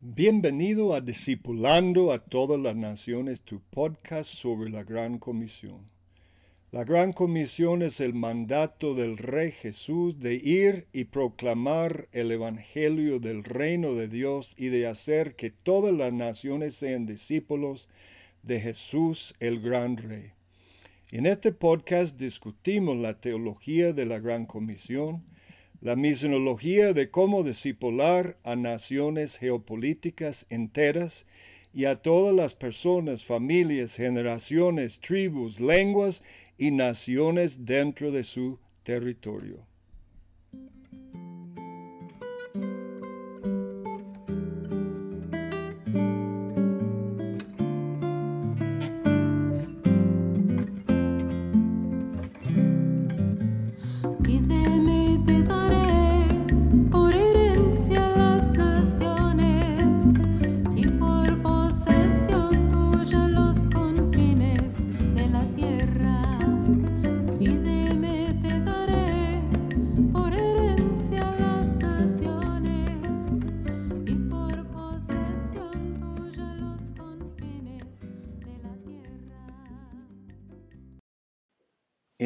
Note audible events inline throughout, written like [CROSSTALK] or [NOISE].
Bienvenido a Discipulando a todas las naciones, tu podcast sobre la Gran Comisión. La Gran Comisión es el mandato del Rey Jesús de ir y proclamar el Evangelio del reino de Dios y de hacer que todas las naciones sean discípulos de Jesús el Gran Rey. En este podcast discutimos la teología de la Gran Comisión, la misionología de cómo discipular a naciones geopolíticas enteras y a todas las personas, familias, generaciones, tribus, lenguas y naciones dentro de su territorio.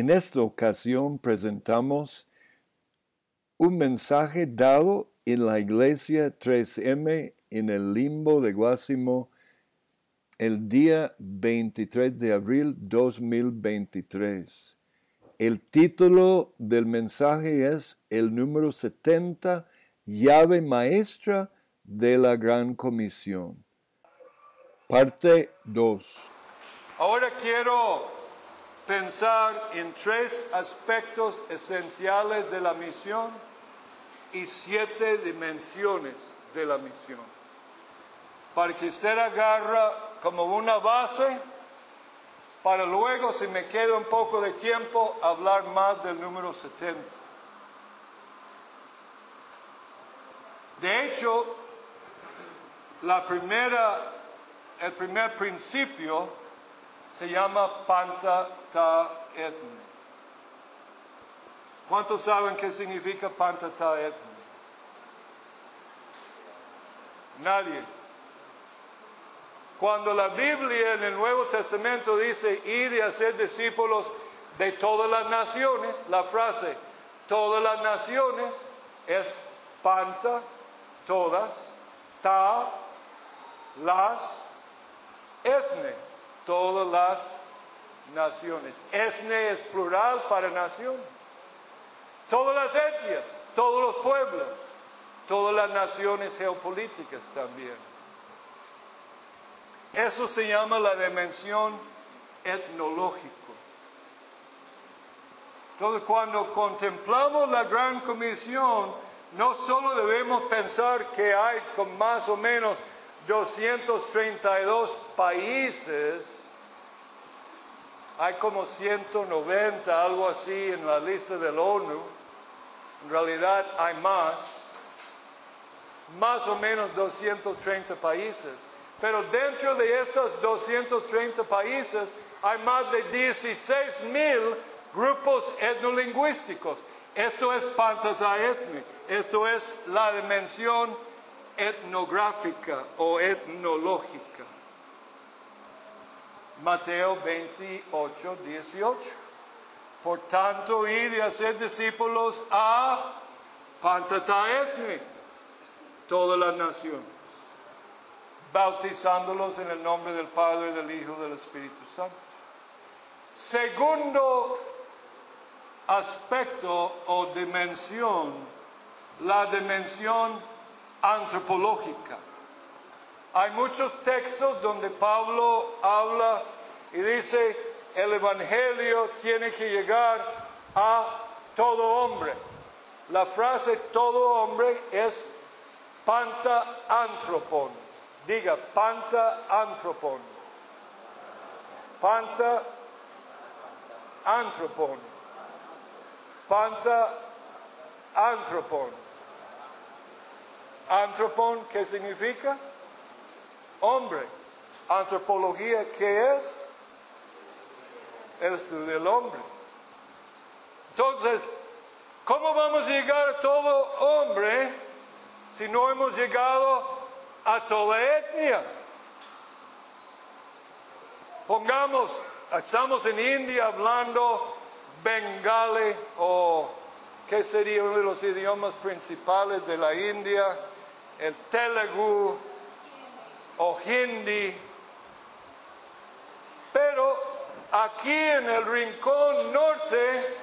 En esta ocasión presentamos un mensaje dado en la iglesia 3M en el limbo de Guásimo el día 23 de abril 2023. El título del mensaje es el número 70, llave maestra de la Gran Comisión. Parte 2. Ahora quiero pensar en tres aspectos esenciales de la misión y siete dimensiones de la misión. Para que usted agarra como una base para luego, si me queda un poco de tiempo, hablar más del número 70. De hecho, la primera, el primer principio se llama Panta Ta Etne. ¿Cuántos saben qué significa Panta Ta Etne? Nadie. Cuando la Biblia en el Nuevo Testamento dice ir y hacer discípulos de todas las naciones, la frase todas las naciones es panta, todas, ta, las, etne, todas las naciones. Etne es plural para nación. Todas las etnias, todos los pueblos, todas las naciones geopolíticas también. Eso se llama la dimensión etnológica. Entonces, cuando contemplamos la gran comisión, no solo debemos pensar que hay con más o menos 232 países, hay como 190, algo así, en la lista del ONU. En realidad hay más, más o menos 230 países. Pero dentro de estos 230 países hay más de 16 mil grupos etnolingüísticos. Esto es etnia, esto es la dimensión etnográfica o etnológica. Mateo 28, 18. Por tanto, ir y hacer discípulos a Pantataetni, todas las naciones, bautizándolos en el nombre del Padre, del Hijo y del Espíritu Santo. Segundo aspecto o dimensión, la dimensión antropológica. Hay muchos textos donde Pablo habla y dice, el Evangelio tiene que llegar a todo hombre. La frase todo hombre es panta anthropon. Diga, panta anthropon. Panta anthropon. Panta anthropon. Anthropon, ¿qué significa? Hombre. Antropología, ¿qué es? El estudio del hombre. Entonces, ¿cómo vamos a llegar a todo hombre si no hemos llegado a toda etnia. Pongamos, estamos en India hablando bengali o qué sería uno de los idiomas principales de la India, el telugu o hindi. Pero aquí en el rincón norte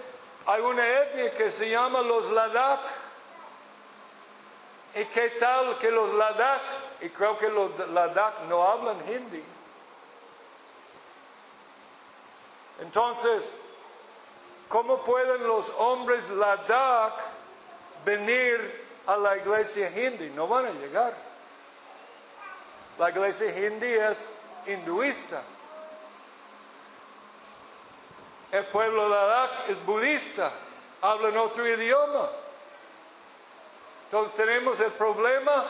hay una etnia que se llama los Ladakh. ¿Y qué tal que los Ladakh, y creo que los Ladakh no hablan hindi? Entonces, ¿cómo pueden los hombres Ladakh venir a la iglesia hindi? No van a llegar. La iglesia hindi es hinduista. El pueblo Ladakh es budista, hablan otro idioma. Entonces tenemos el problema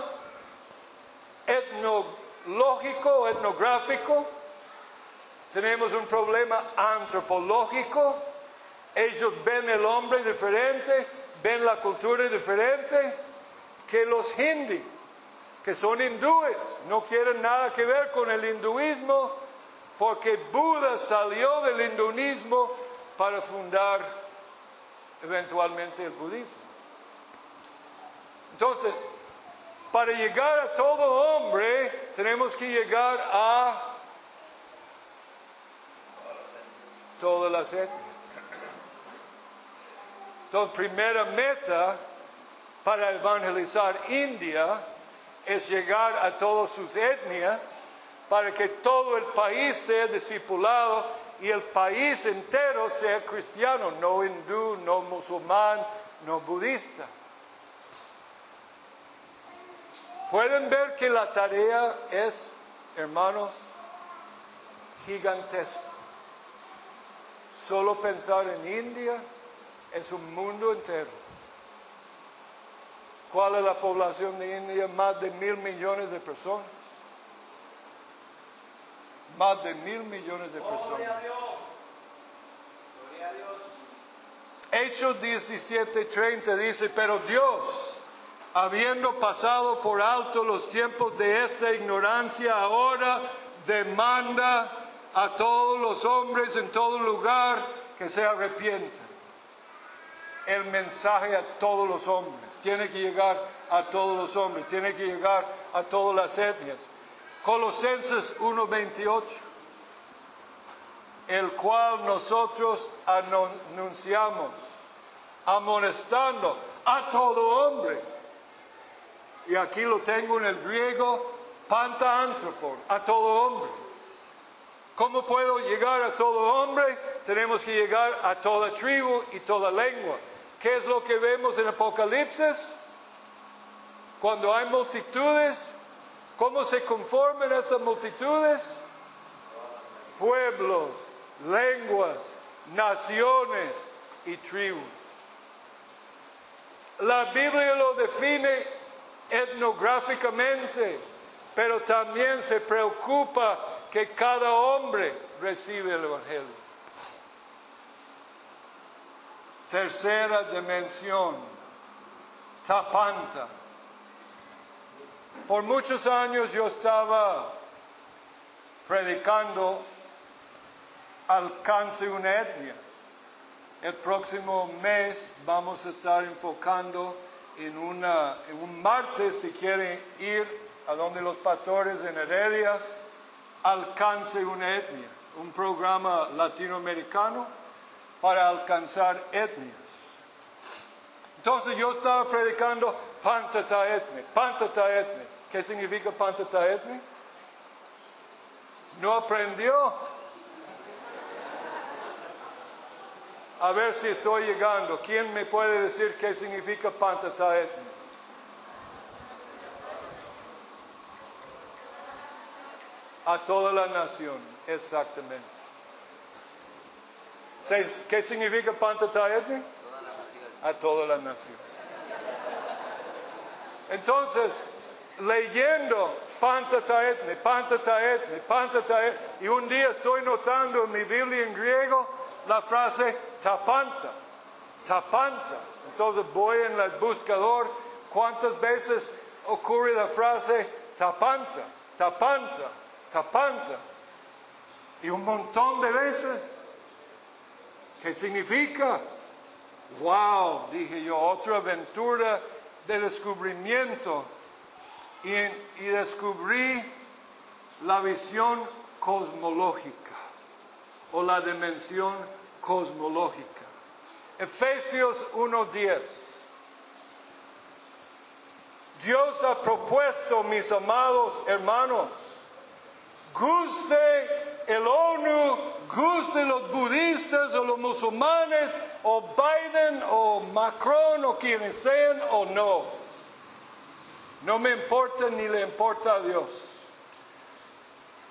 etnológico, etnográfico, tenemos un problema antropológico, ellos ven el hombre diferente, ven la cultura diferente que los hindi, que son hindúes, no quieren nada que ver con el hinduismo, porque Buda salió del hinduismo para fundar eventualmente el budismo. Entonces, para llegar a todo hombre, tenemos que llegar a todas las etnias. Entonces, primera meta para evangelizar India es llegar a todas sus etnias para que todo el país sea discipulado y el país entero sea cristiano, no hindú, no musulmán, no budista. Pueden ver que la tarea es, hermanos, gigantesca. Solo pensar en India es un mundo entero. ¿Cuál es la población de India? Más de mil millones de personas. Más de mil millones de personas. Hechos 17:30 dice, pero Dios, habiendo pasado por alto los tiempos de esta ignorancia, ahora demanda a todos los hombres en todo lugar que se arrepientan. El mensaje a todos los hombres tiene que llegar a todos los hombres, tiene que llegar a todas las etnias. Colosenses 1:28, el cual nosotros anunciamos, amonestando a todo hombre. Y aquí lo tengo en el griego, panta antropon, a todo hombre. ¿Cómo puedo llegar a todo hombre? Tenemos que llegar a toda tribu y toda lengua. ¿Qué es lo que vemos en Apocalipsis? Cuando hay multitudes, ¿cómo se conforman estas multitudes? Pueblos, lenguas, naciones y tribus. La Biblia lo define etnográficamente, pero también se preocupa que cada hombre recibe el Evangelio. Tercera dimensión, Tapanta. Por muchos años yo estaba predicando alcance una etnia. El próximo mes vamos a estar enfocando en, una, en un martes, si quieren ir a donde los pastores en Heredia, alcance una etnia, un programa latinoamericano para alcanzar etnias. Entonces yo estaba predicando Pantata etne, Pantata etne. ¿Qué significa Pantata etne? No aprendió. A ver si estoy llegando. ¿Quién me puede decir qué significa Pantata etne? A toda la nación, exactamente. ¿Qué significa Pantata etne? A toda la nación. Entonces, leyendo Pantata etne, Pantata etne, Pantata etne, y un día estoy notando en mi Biblia en griego la frase tapanta, tapanta. Entonces voy en el buscador, ¿cuántas veces ocurre la frase tapanta, tapanta, tapanta. Y un montón de veces. ¿Qué significa? Wow, dije yo, otra aventura de descubrimiento. Y, descubrí la visión cosmológica o la dimensión cosmológica. Efesios 1.10. Dios ha propuesto, mis amados hermanos, guste el ONU, guste los budistas o los musulmanes, o Biden o Macron o quienes sean o no. No me importa ni le importa a Dios.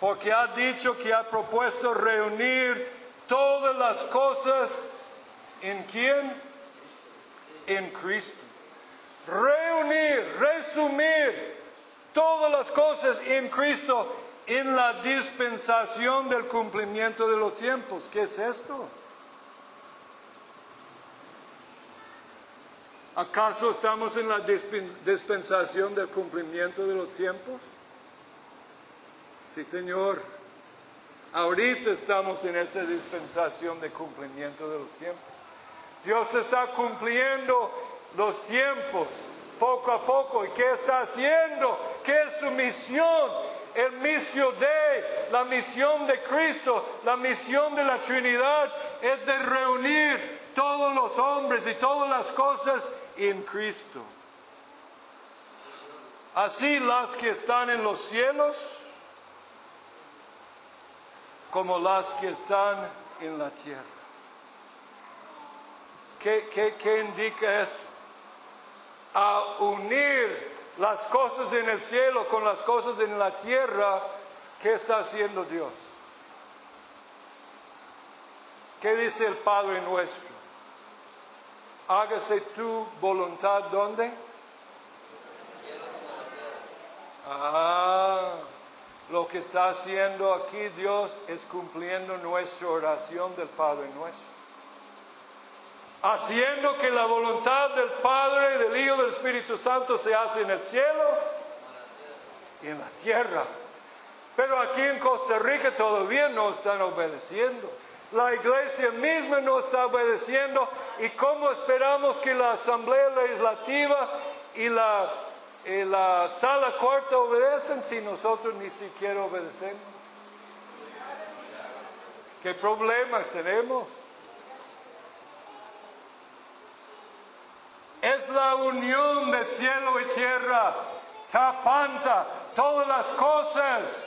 Porque ha dicho que ha propuesto reunir todas las cosas en quién? En Cristo reunir, resumir todas las cosas en Cristo en la dispensación del cumplimiento de los tiempos. ¿Qué es esto? ¿Acaso estamos en la dispensación del cumplimiento de los tiempos? Sí, Señor. Ahorita estamos en esta dispensación de cumplimiento de los tiempos. Dios está cumpliendo los tiempos poco a poco. ¿Y qué está haciendo? ¿Qué es su misión? El misión de, la misión de Cristo, la misión de la Trinidad es de reunir todos los hombres y todas las cosas en Cristo. Así las que están en los cielos como las que están en la tierra. ¿Qué, qué, qué indica eso? a unir las cosas en el cielo con las cosas en la tierra, ¿qué está haciendo Dios? ¿Qué dice el Padre nuestro? Hágase tu voluntad ¿dónde? Ah, lo que está haciendo aquí Dios es cumpliendo nuestra oración del Padre nuestro haciendo que la voluntad del Padre, del Hijo, del Espíritu Santo se hace en el cielo y en la tierra. Pero aquí en Costa Rica todavía no están obedeciendo. La iglesia misma no está obedeciendo. ¿Y cómo esperamos que la Asamblea Legislativa y la, y la Sala Corta obedecen si nosotros ni siquiera obedecemos? ¿Qué problema tenemos? Es la unión de cielo y tierra, tapanta todas las cosas,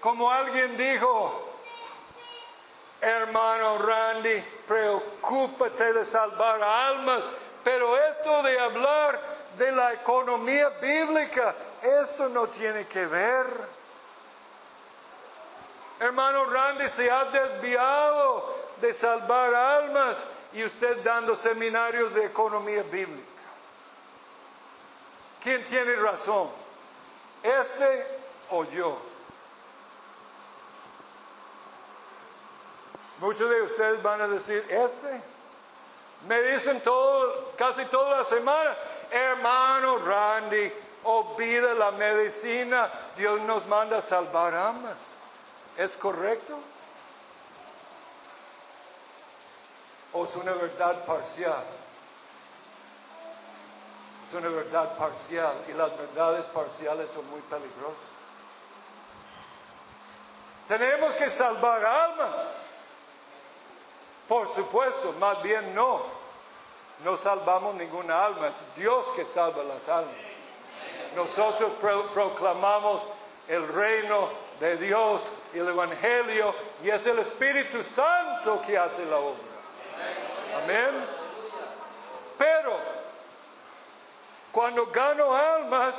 como alguien dijo, hermano Randy, preocúpate de salvar almas, pero esto de hablar de la economía bíblica, esto no tiene que ver. Hermano Randy se ha desviado de salvar almas y usted dando seminarios de economía bíblica. ¿Quién tiene razón? ¿Este o yo? Muchos de ustedes van a decir, este. Me dicen todo, casi toda la semana, hermano Randy, olvida la medicina, Dios nos manda a salvar almas. ¿Es correcto? ¿O es una verdad parcial? Una verdad parcial y las verdades parciales son muy peligrosas. Tenemos que salvar almas. Por supuesto, más bien no. No salvamos ninguna alma, es Dios que salva las almas. Nosotros proclamamos el reino de Dios y el Evangelio y es el Espíritu Santo que hace la obra. Amén. Pero cuando gano almas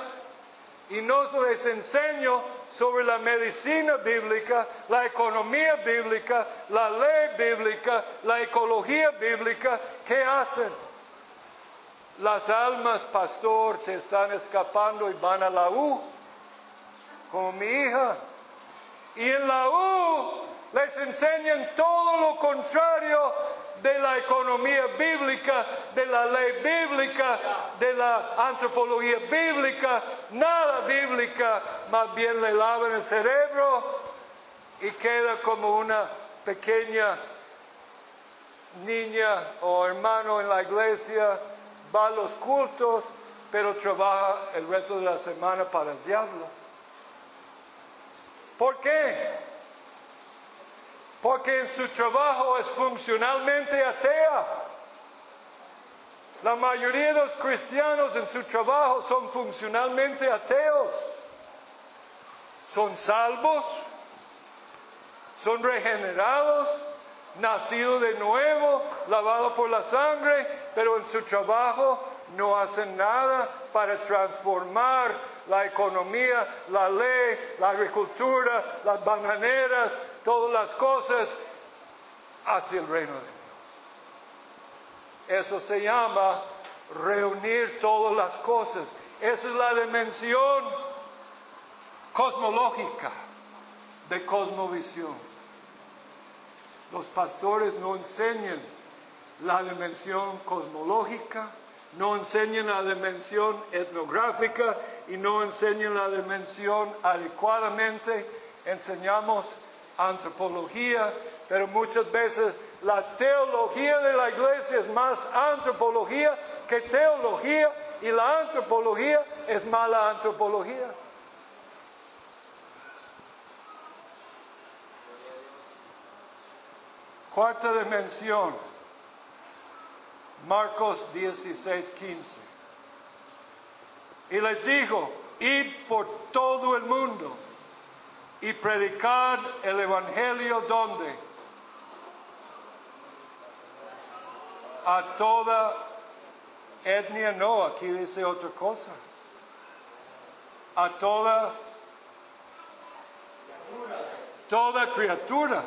y no les enseño sobre la medicina bíblica, la economía bíblica, la ley bíblica, la ecología bíblica, ¿qué hacen? Las almas, pastor, te están escapando y van a la U, como mi hija. Y en la U les enseñan todo lo contrario de la economía bíblica, de la ley bíblica, de la antropología bíblica, nada bíblica, más bien le lavan el cerebro y queda como una pequeña niña o hermano en la iglesia, va a los cultos, pero trabaja el resto de la semana para el diablo. ¿Por qué? Porque en su trabajo es funcionalmente atea. La mayoría de los cristianos en su trabajo son funcionalmente ateos. Son salvos, son regenerados, nacidos de nuevo, lavados por la sangre, pero en su trabajo no hacen nada para transformar la economía, la ley, la agricultura, las bananeras, todas las cosas hacia el reino de Dios. Eso se llama reunir todas las cosas. Esa es la dimensión cosmológica de cosmovisión. Los pastores no enseñan la dimensión cosmológica, no enseñan la dimensión etnográfica y no enseñan la dimensión adecuadamente. Enseñamos antropología, pero muchas veces la teología de la iglesia es más antropología que teología y la antropología es mala antropología. Cuarta dimensión, Marcos 16, 15. Y les dijo, id por todo el mundo y predicar el Evangelio donde? A toda etnia, no, aquí dice otra cosa. A toda, toda criatura.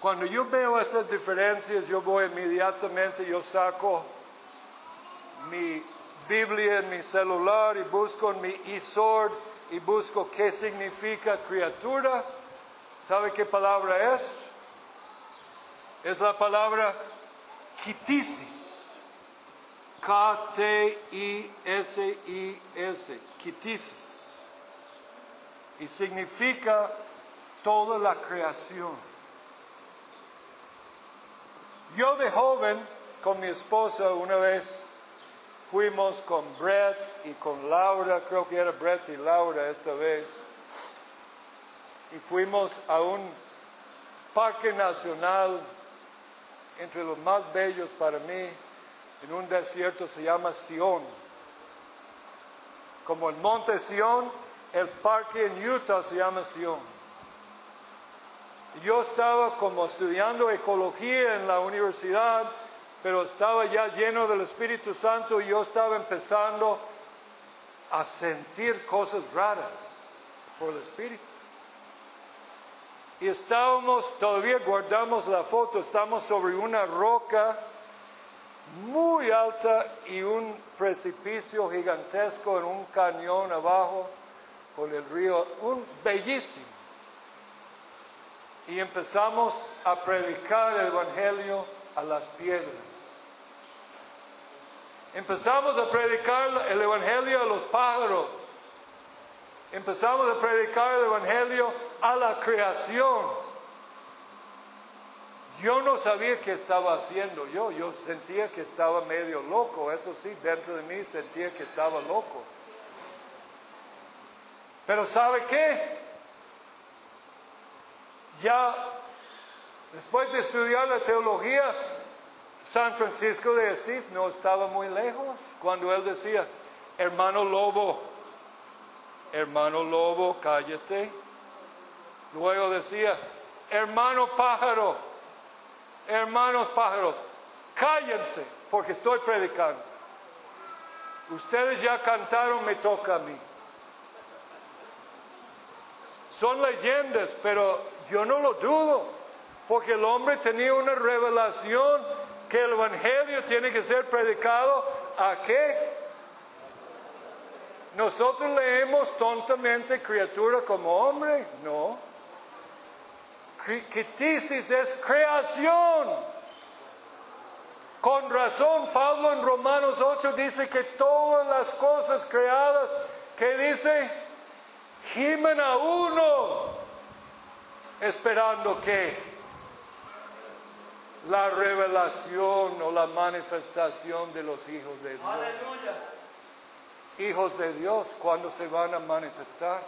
Cuando yo veo estas diferencias, yo voy inmediatamente, yo saco mi Biblia en mi celular y busco en mi e-sword y busco qué significa criatura. ¿Sabe qué palabra es? Es la palabra kitisis. K-T-I-S-I-S. Kitisis. Y significa toda la creación. Yo de joven, con mi esposa, una vez fuimos con Brett y con Laura, creo que era Brett y Laura esta vez, y fuimos a un parque nacional entre los más bellos para mí, en un desierto se llama Sion. Como el monte Sion, el parque en Utah se llama Sion. Yo estaba como estudiando ecología en la universidad, pero estaba ya lleno del Espíritu Santo y yo estaba empezando a sentir cosas raras por el Espíritu. Y estábamos, todavía guardamos la foto, estamos sobre una roca muy alta y un precipicio gigantesco en un cañón abajo por el río, un bellísimo y empezamos a predicar el Evangelio a las piedras. Empezamos a predicar el Evangelio a los pájaros. Empezamos a predicar el Evangelio a la creación. Yo no sabía qué estaba haciendo yo, yo sentía que estaba medio loco, eso sí, dentro de mí sentía que estaba loco. Pero ¿sabe qué? Ya después de estudiar la teología, San Francisco de Asís no estaba muy lejos cuando él decía, hermano lobo, hermano lobo, cállate. Luego decía, hermano pájaro, hermanos pájaros, cállense porque estoy predicando. Ustedes ya cantaron, me toca a mí. Son leyendas, pero yo no lo dudo, porque el hombre tenía una revelación que el Evangelio tiene que ser predicado a qué? Nosotros leemos tontamente criatura como hombre, no. Quitisis es creación. Con razón, Pablo en Romanos 8 dice que todas las cosas creadas, que dice, gimen a uno, esperando que la revelación o la manifestación de los hijos de Dios. Hijos de Dios, ¿cuándo se van a manifestar?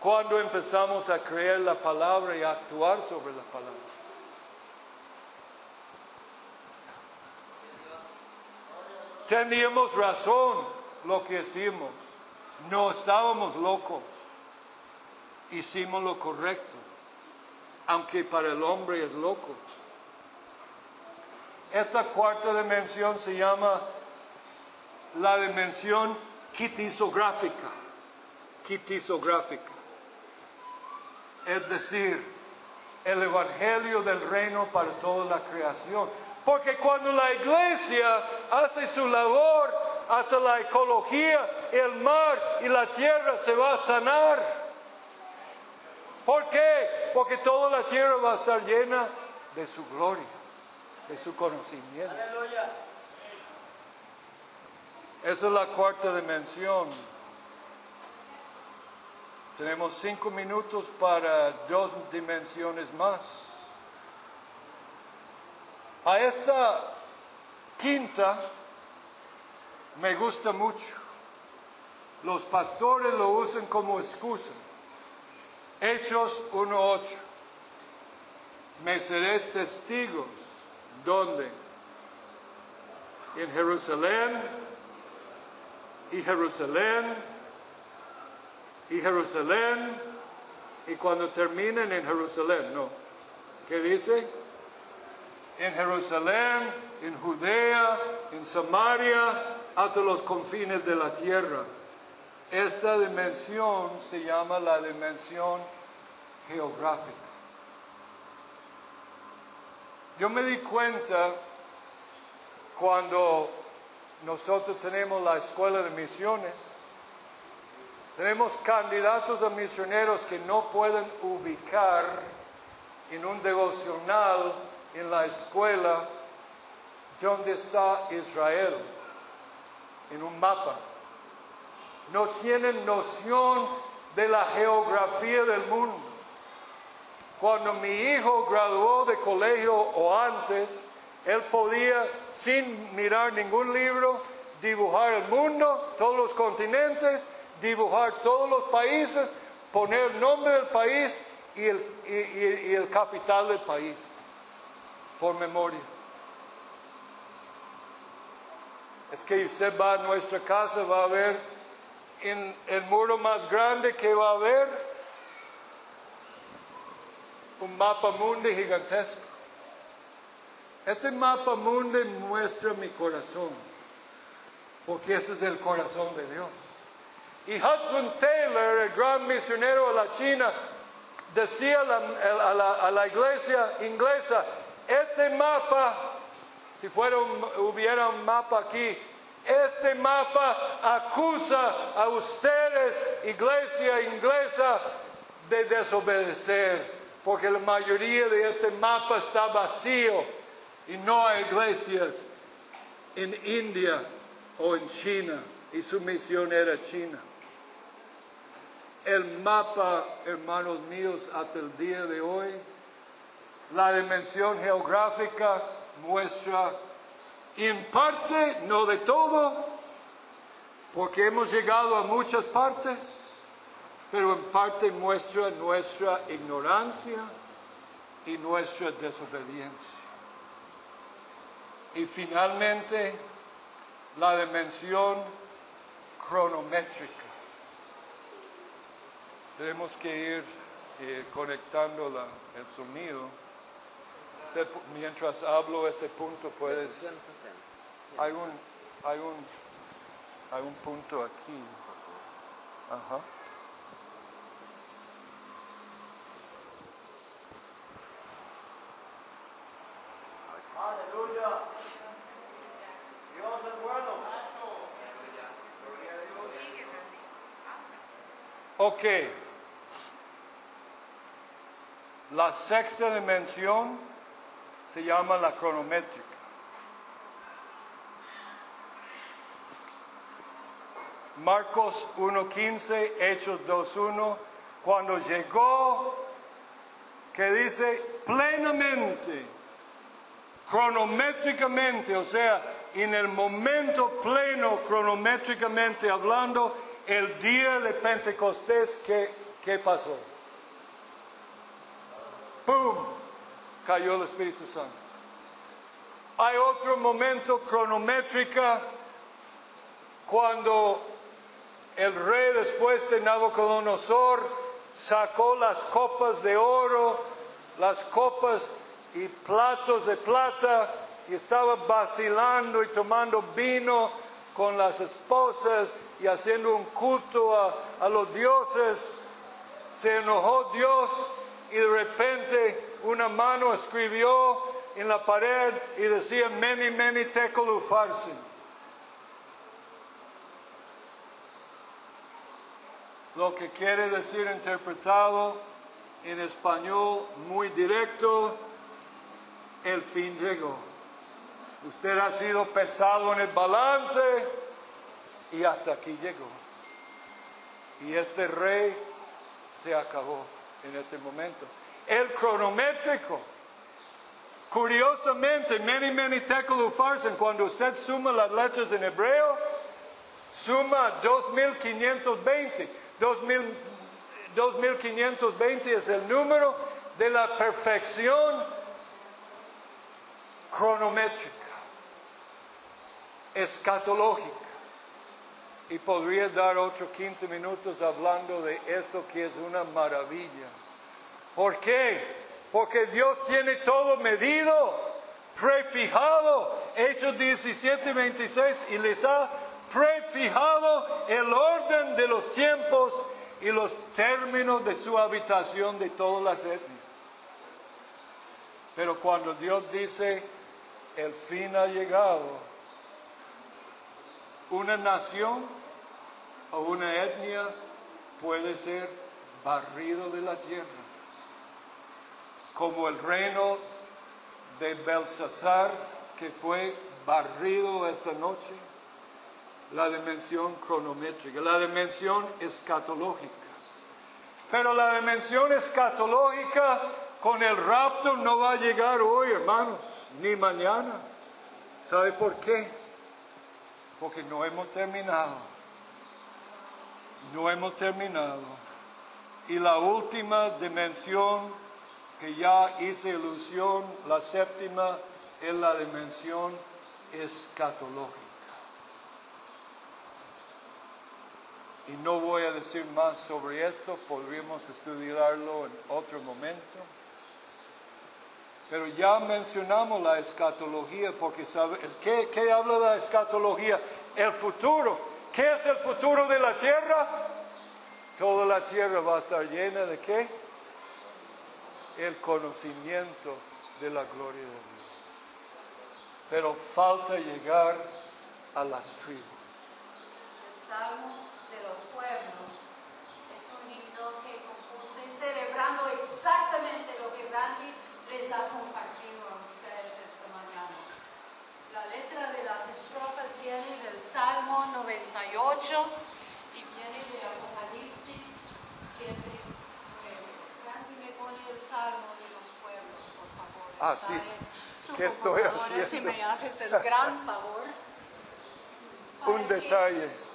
Cuando empezamos a creer la palabra y a actuar sobre la palabra. Teníamos razón lo que hicimos. No estábamos locos. Hicimos lo correcto. Aunque para el hombre es loco. Esta cuarta dimensión se llama la dimensión quitisográfica. Quitisográfica. Es decir, el evangelio del reino para toda la creación. Porque cuando la iglesia hace su labor hasta la ecología, el mar y la tierra se va a sanar. ¿Por qué? Porque toda la tierra va a estar llena de su gloria, de su conocimiento. Esa es la cuarta dimensión. Tenemos cinco minutos para dos dimensiones más. A esta quinta me gusta mucho. Los pastores lo usan como excusa. Hechos 1.8. Me seréis testigos. ¿Dónde? En Jerusalén y Jerusalén y Jerusalén y cuando terminen en Jerusalén, no. ¿Qué dice? En Jerusalén, en Judea, en Samaria, hasta los confines de la tierra. Esta dimensión se llama la dimensión geográfica. Yo me di cuenta cuando nosotros tenemos la escuela de misiones, tenemos candidatos a misioneros que no pueden ubicar en un devocional en la escuela donde está Israel, en un mapa. No tienen noción de la geografía del mundo. Cuando mi hijo graduó de colegio o antes, él podía, sin mirar ningún libro, dibujar el mundo, todos los continentes, dibujar todos los países, poner el nombre del país y el, y, el capital del país, por memoria. Es que usted va a nuestra casa, va a ver en el muro más grande que va a haber un mapa mundi gigantesco. Este mapa mundi muestra mi corazón, porque ese es el corazón de Dios. Y Hudson Taylor, el gran misionero de la China, decía a la, iglesia inglesa, este mapa, si fuera hubiera un mapa aquí, este mapa acusa a ustedes, iglesia inglesa, de desobedecer, porque la mayoría de este mapa está vacío y no hay iglesias en India o en China, y su misión era China. El mapa, hermanos míos, hasta el día de hoy, la dimensión geográfica muestra en parte, no de todo, porque hemos llegado a muchas partes, pero en parte muestra nuestra ignorancia y nuestra desobediencia. Y finalmente, la dimensión cronométrica. Tenemos que ir eh, conectando el sonido. mientras hablo ese punto puedes... Hay un, hay un, hay un punto aquí. Ajá. Aleluya. Dios es bueno. Ok. La sexta dimensión se llama la cronométrica. Marcos 1.15, Hechos 2.1, cuando llegó, que dice plenamente, cronométricamente, o sea, en el momento pleno, cronométricamente hablando, el día de Pentecostés, ¿qué, qué pasó? ¡Pum! Cayó el Espíritu Santo. Hay otro momento cronométrica cuando el rey después de Nabucodonosor sacó las copas de oro, las copas y platos de plata y estaba vacilando y tomando vino con las esposas y haciendo un culto a, los dioses. Se enojó Dios y de repente una mano escribió en la pared y decía, many, many tekel Lo que quiere decir interpretado en español muy directo, el fin llegó. Usted ha sido pesado en el balance y hasta aquí llegó. Y este rey se acabó en este momento. El cronométrico. Curiosamente, many, many tekel ufarsen, cuando usted suma las letras en hebreo, suma 2520. 2000, 2520 es el número de la perfección cronométrica, escatológica. Y podría dar otros 15 minutos hablando de esto que es una maravilla. ¿Por qué? Porque Dios tiene todo medido, prefijado, Hechos 17, 26, y les ha prefijado el orden de los tiempos y los términos de su habitación de todas las etnias. Pero cuando Dios dice, el fin ha llegado, una nación o una etnia puede ser barrido de la tierra, como el reino de Belsasar que fue barrido esta noche la dimensión cronométrica, la dimensión escatológica. Pero la dimensión escatológica con el rapto no va a llegar hoy, hermanos, ni mañana. ¿Sabe por qué? Porque no hemos terminado. No hemos terminado. Y la última dimensión que ya hice ilusión, la séptima, es la dimensión escatológica. Y no voy a decir más sobre esto, podríamos estudiarlo en otro momento. Pero ya mencionamos la escatología, porque sabe, ¿qué, ¿qué habla la escatología? El futuro. ¿Qué es el futuro de la tierra? Toda la tierra va a estar llena de qué? El conocimiento de la gloria de Dios. Pero falta llegar a las tribus. El Salmo de los Pueblos es un himno que compuse celebrando exactamente lo que Randy les ha compartido a ustedes esta mañana. La letra de las estrofas viene del Salmo 98 y viene de Apocalipsis 7, 9. Randy me pone el Salmo de los Pueblos, por favor. Ah, sí. ¿Qué estoy Ahora si haciendo? me haces el gran favor. [LAUGHS] Un detalle.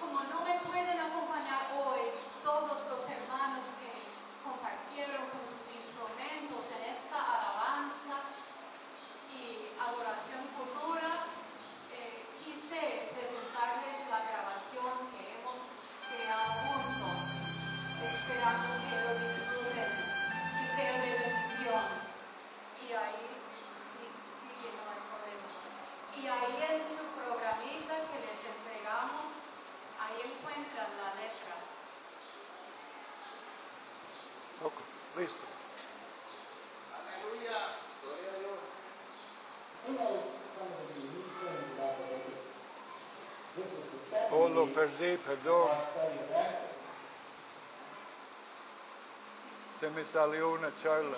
Oh, lo perdí, perdón. Se me salió una charla.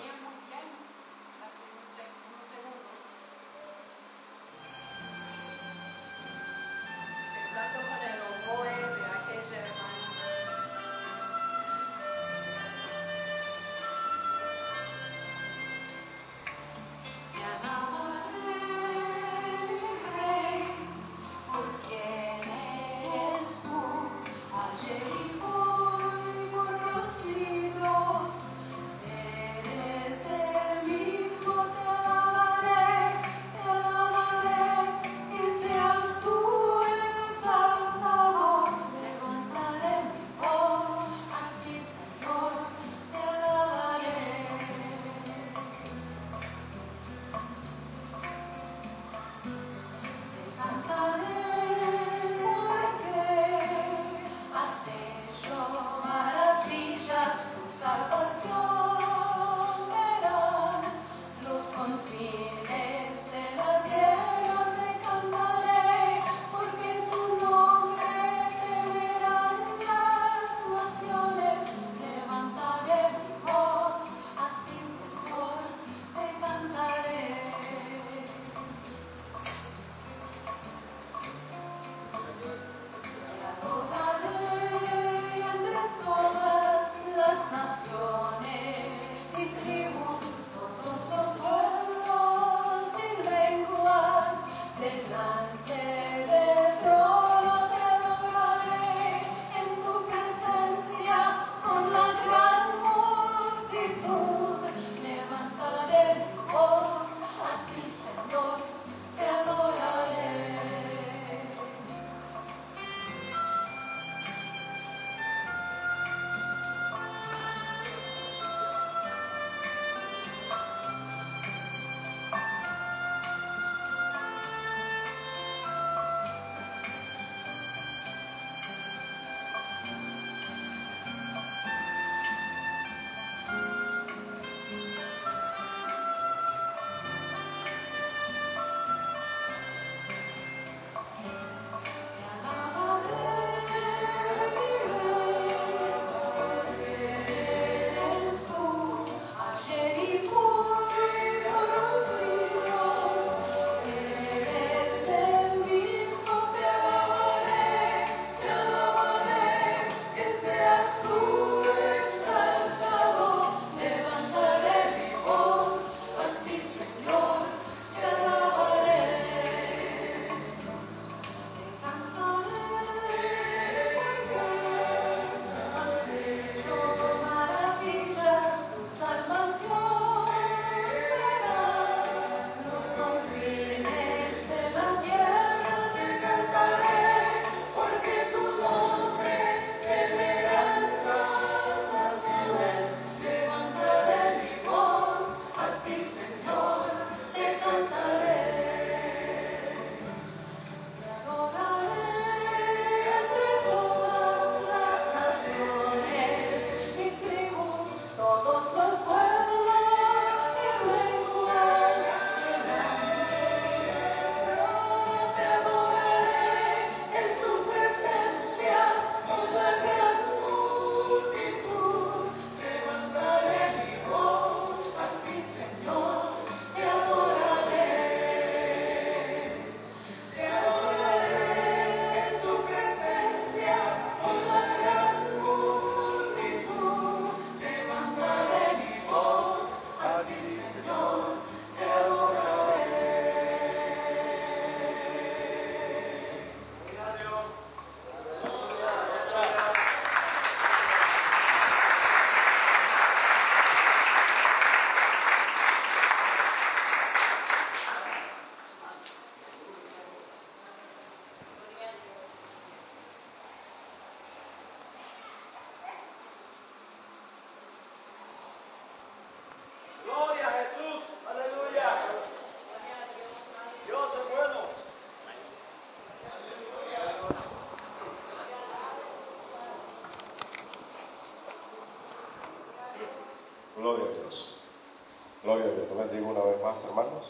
Una vez más, hermanos.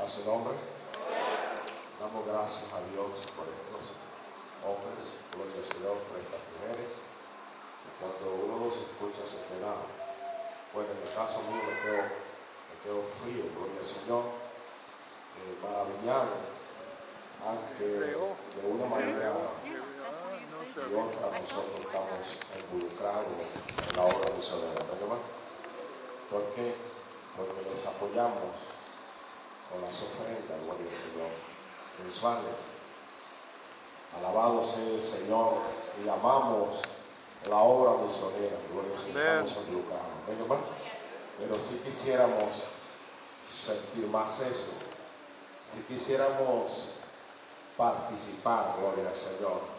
A su nombre. Damos gracias a Dios por estos hombres. Gloria al Señor por estas mujeres. Y cuando uno los escucha se queda, bueno, en el caso mío me quedo, me quedo frío, gloria al Señor, eh, maravillado, aunque de una manera y otra nosotros estamos involucrados en la obra misionera. ¿verdad, hermano? Porque les apoyamos con las ofrendas, gloria al Señor, mensuales. Alabado sea el Señor y amamos la obra misionera, gloria al Señor, estamos. ¿verdad, hermano? Pero si quisiéramos sentir más eso, si quisiéramos participar, gloria al Señor,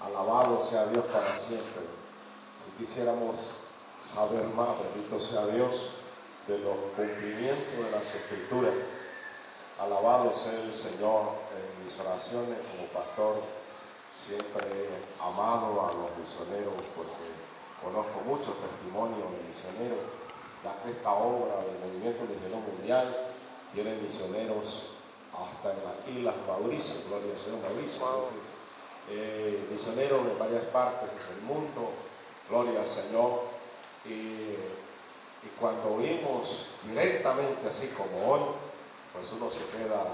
Alabado sea Dios para siempre. Si quisiéramos saber más, bendito sea Dios, de los cumplimientos de las escrituras. Alabado sea el Señor en mis oraciones como pastor. Siempre he amado a los misioneros porque conozco muchos ya que esta obra del movimiento misionero mundial tiene misioneros hasta en las Islas Mauricio, gloria al Señor Mauricio, eh, misioneros en varias partes del mundo, gloria al Señor. Y, y cuando oímos directamente así como hoy, pues uno se queda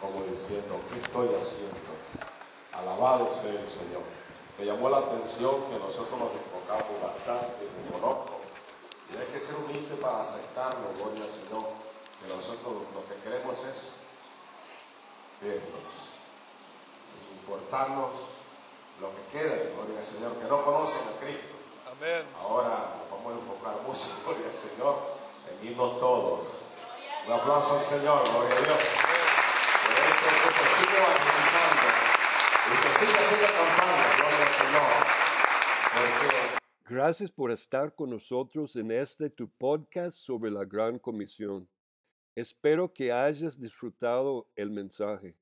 como diciendo, ¿qué estoy haciendo? Alabado sea el Señor. Me llamó la atención que nosotros nos enfocamos bastante, en conozco, y hay que ser humilde para aceptarlo, gloria Señor, que nosotros lo que queremos es verlos, importarnos lo que queda, gloria al Señor, que no conocen a Cristo. Amén. Ahora vamos a enfocar mucho, [LAUGHS] al Señor, en irnos todos. Un aplauso al Señor, gloria a Dios. Que se sigue evangelizando y se sigue haciendo campaña, gloria al Señor. Porque Gracias por estar con nosotros en este tu podcast sobre la Gran Comisión. Espero que hayas disfrutado el mensaje.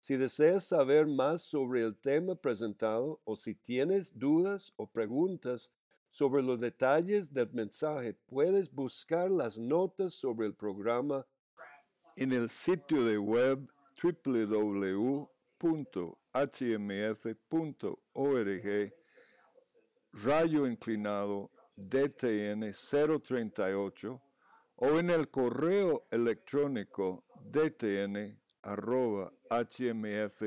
Si deseas saber más sobre el tema presentado o si tienes dudas o preguntas sobre los detalles del mensaje, puedes buscar las notas sobre el programa en el sitio de web www.hmf.org rayo inclinado DTN 038 o en el correo electrónico dtn arroba hmf.org.